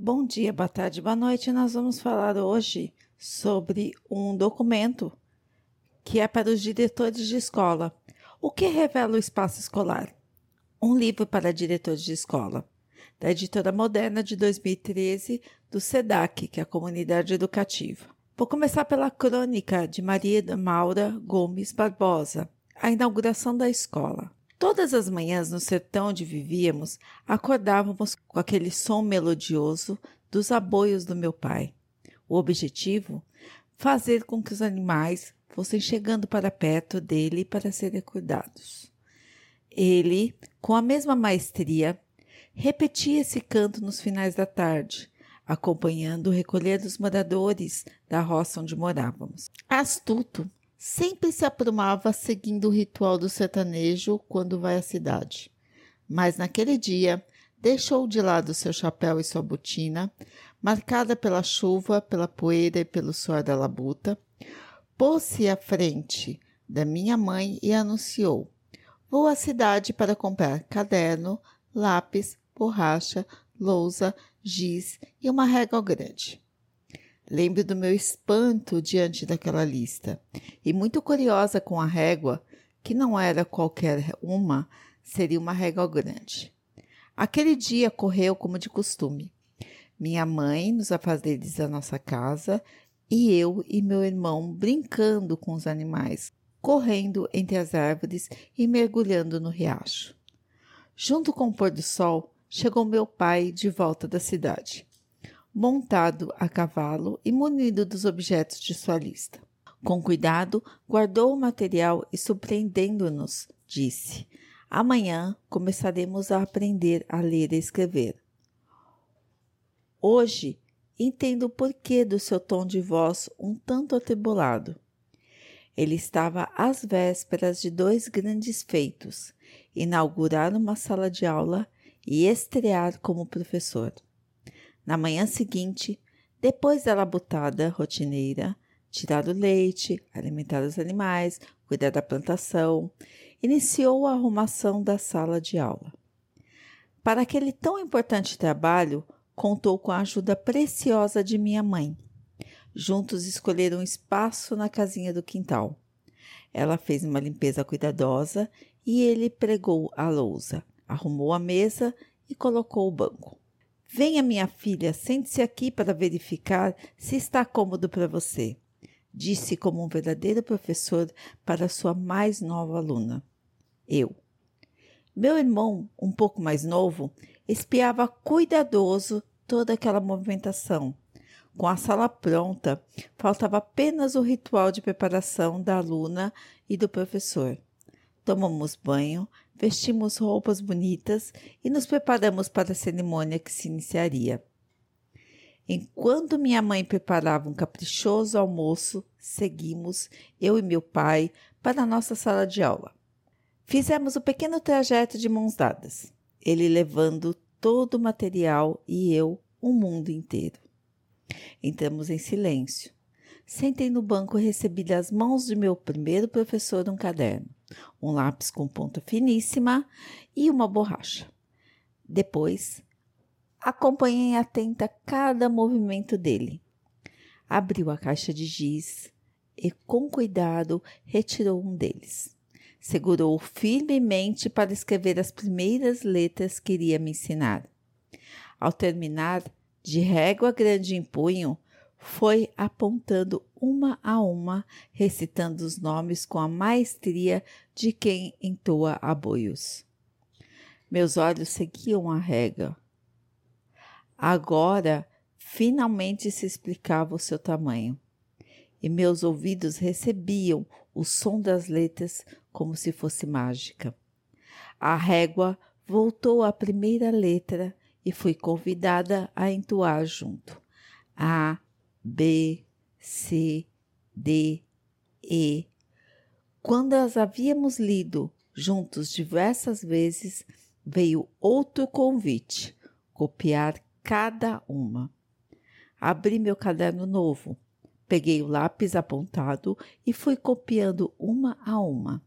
Bom dia, boa tarde, boa noite. Nós vamos falar hoje sobre um documento que é para os diretores de escola. O que revela o espaço escolar? Um livro para diretores de escola, da editora Moderna de 2013, do SEDAC, que é a comunidade educativa. Vou começar pela crônica de Maria Maura Gomes Barbosa, a inauguração da escola. Todas as manhãs no sertão onde vivíamos, acordávamos com aquele som melodioso dos aboios do meu pai. O objetivo? Fazer com que os animais fossem chegando para perto dele para serem cuidados. Ele, com a mesma maestria, repetia esse canto nos finais da tarde, acompanhando o recolher dos moradores da roça onde morávamos. Astuto, sempre se aprumava seguindo o ritual do sertanejo quando vai à cidade. Mas naquele dia deixou de lado seu chapéu e sua botina, marcada pela chuva, pela poeira e pelo suor da labuta, pôs-se à frente da minha mãe e anunciou: Vou à cidade para comprar caderno, lápis, borracha, lousa, giz e uma régua grande. Lembro do meu espanto diante daquela lista, e muito curiosa com a régua, que não era qualquer uma, seria uma régua grande. Aquele dia correu como de costume. Minha mãe nos afazeres da nossa casa e eu e meu irmão brincando com os animais, correndo entre as árvores e mergulhando no riacho. Junto com o pôr do sol, chegou meu pai de volta da cidade montado a cavalo e munido dos objetos de sua lista. Com cuidado, guardou o material e, surpreendendo-nos, disse: Amanhã começaremos a aprender a ler e escrever. Hoje entendo o porquê do seu tom de voz um tanto atribulado. Ele estava às vésperas de dois grandes feitos: inaugurar uma sala de aula e estrear como professor. Na manhã seguinte, depois da labutada rotineira, tirar o leite, alimentar os animais, cuidar da plantação, iniciou a arrumação da sala de aula. Para aquele tão importante trabalho, contou com a ajuda preciosa de minha mãe. Juntos escolheram um espaço na casinha do quintal. Ela fez uma limpeza cuidadosa e ele pregou a lousa, arrumou a mesa e colocou o banco. Venha, minha filha, sente-se aqui para verificar se está cômodo para você, disse como um verdadeiro professor para sua mais nova aluna. Eu. Meu irmão, um pouco mais novo, espiava cuidadoso toda aquela movimentação. Com a sala pronta, faltava apenas o ritual de preparação da aluna e do professor. Tomamos banho, vestimos roupas bonitas e nos preparamos para a cerimônia que se iniciaria. Enquanto minha mãe preparava um caprichoso almoço, seguimos, eu e meu pai, para a nossa sala de aula. Fizemos o um pequeno trajeto de mãos dadas, ele levando todo o material e eu o mundo inteiro. Entramos em silêncio. Sentei no banco e recebi das mãos de meu primeiro professor um caderno um lápis com ponta finíssima e uma borracha. Depois, acompanhei atenta cada movimento dele. Abriu a caixa de giz e, com cuidado, retirou um deles. Segurou firmemente para escrever as primeiras letras que iria me ensinar. Ao terminar, de régua grande em punho, foi apontando uma a uma, recitando os nomes com a maestria de quem entoa aboios. Meus olhos seguiam a rega. Agora, finalmente se explicava o seu tamanho, e meus ouvidos recebiam o som das letras como se fosse mágica. A régua voltou à primeira letra e fui convidada a entoar junto. A, B, C, D, E. Quando as havíamos lido juntos diversas vezes, veio outro convite: copiar cada uma. Abri meu caderno novo, peguei o lápis apontado e fui copiando uma a uma,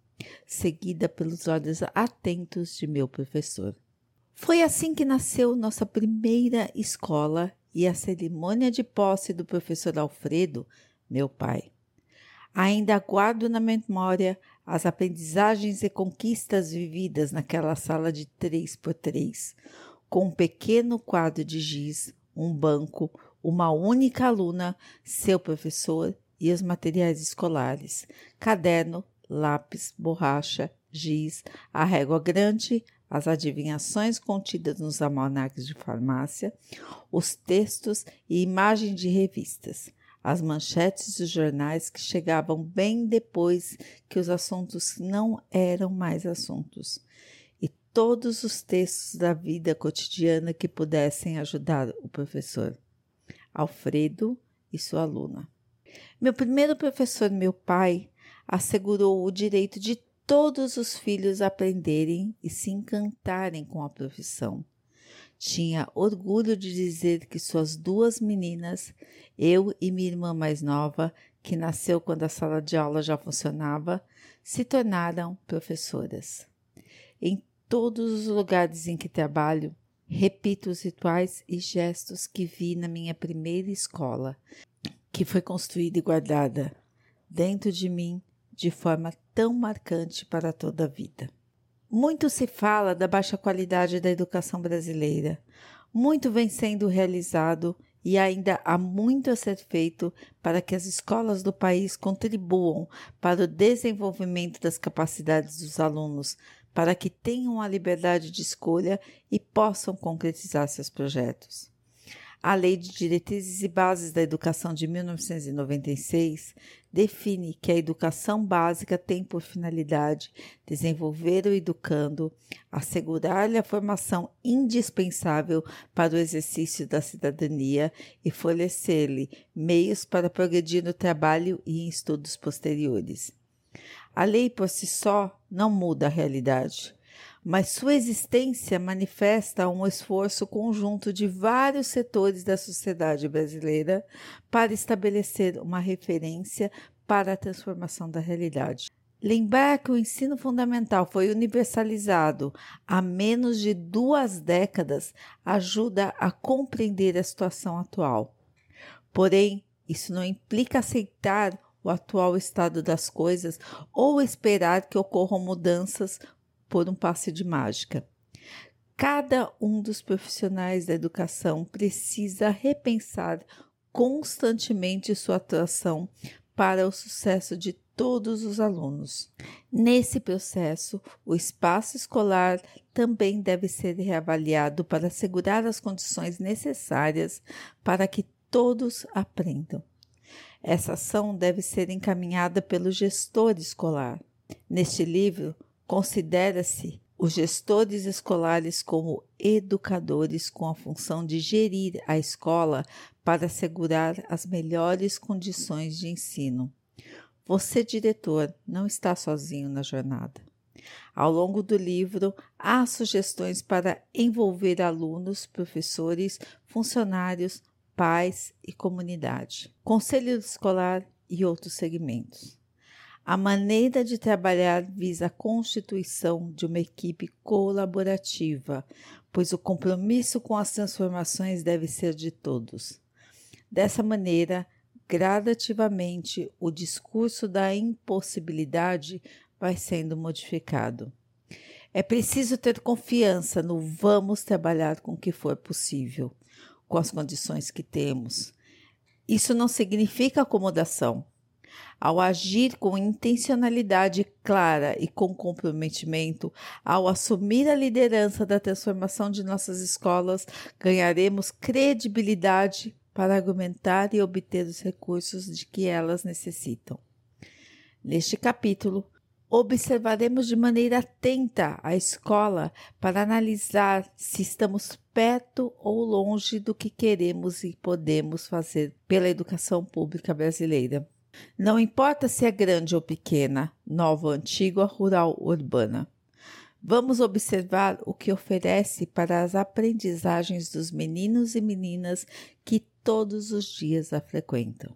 seguida pelos olhos atentos de meu professor. Foi assim que nasceu nossa primeira escola e a cerimônia de posse do professor Alfredo, meu pai. Ainda guardo na memória as aprendizagens e conquistas vividas naquela sala de três por três, com um pequeno quadro de giz, um banco, uma única aluna, seu professor e os materiais escolares, caderno, lápis, borracha, giz, a régua grande, as adivinhações contidas nos almanaques de farmácia, os textos e imagens de revistas, as manchetes dos jornais que chegavam bem depois que os assuntos não eram mais assuntos, e todos os textos da vida cotidiana que pudessem ajudar o professor. Alfredo e sua aluna. Meu primeiro professor, meu pai, assegurou o direito de todos os filhos aprenderem e se encantarem com a profissão. Tinha orgulho de dizer que suas duas meninas, eu e minha irmã mais nova, que nasceu quando a sala de aula já funcionava, se tornaram professoras. Em todos os lugares em que trabalho, repito os rituais e gestos que vi na minha primeira escola, que foi construída e guardada dentro de mim de forma tão marcante para toda a vida. Muito se fala da baixa qualidade da educação brasileira. Muito vem sendo realizado e ainda há muito a ser feito para que as escolas do país contribuam para o desenvolvimento das capacidades dos alunos, para que tenham a liberdade de escolha e possam concretizar seus projetos. A Lei de Diretrizes e Bases da Educação de 1996 define que a educação básica tem por finalidade desenvolver o educando, assegurar-lhe a formação indispensável para o exercício da cidadania e fornecer-lhe meios para progredir no trabalho e em estudos posteriores. A lei por si só não muda a realidade mas sua existência manifesta um esforço conjunto de vários setores da sociedade brasileira para estabelecer uma referência para a transformação da realidade. Lembrar que o ensino fundamental foi universalizado há menos de duas décadas ajuda a compreender a situação atual. Porém, isso não implica aceitar o atual estado das coisas ou esperar que ocorram mudanças por um passe de mágica. Cada um dos profissionais da educação precisa repensar constantemente sua atuação para o sucesso de todos os alunos. Nesse processo, o espaço escolar também deve ser reavaliado para assegurar as condições necessárias para que todos aprendam. Essa ação deve ser encaminhada pelo gestor escolar. Neste livro, Considera-se os gestores escolares como educadores com a função de gerir a escola para assegurar as melhores condições de ensino. Você, diretor, não está sozinho na jornada. Ao longo do livro, há sugestões para envolver alunos, professores, funcionários, pais e comunidade, conselho escolar e outros segmentos. A maneira de trabalhar visa a constituição de uma equipe colaborativa, pois o compromisso com as transformações deve ser de todos. Dessa maneira, gradativamente, o discurso da impossibilidade vai sendo modificado. É preciso ter confiança no vamos trabalhar com o que for possível, com as condições que temos. Isso não significa acomodação, ao agir com intencionalidade clara e com comprometimento, ao assumir a liderança da transformação de nossas escolas, ganharemos credibilidade para argumentar e obter os recursos de que elas necessitam. Neste capítulo, observaremos de maneira atenta a escola para analisar se estamos perto ou longe do que queremos e podemos fazer pela educação pública brasileira. Não importa se é grande ou pequena, nova ou antiga, rural ou urbana. Vamos observar o que oferece para as aprendizagens dos meninos e meninas que todos os dias a frequentam.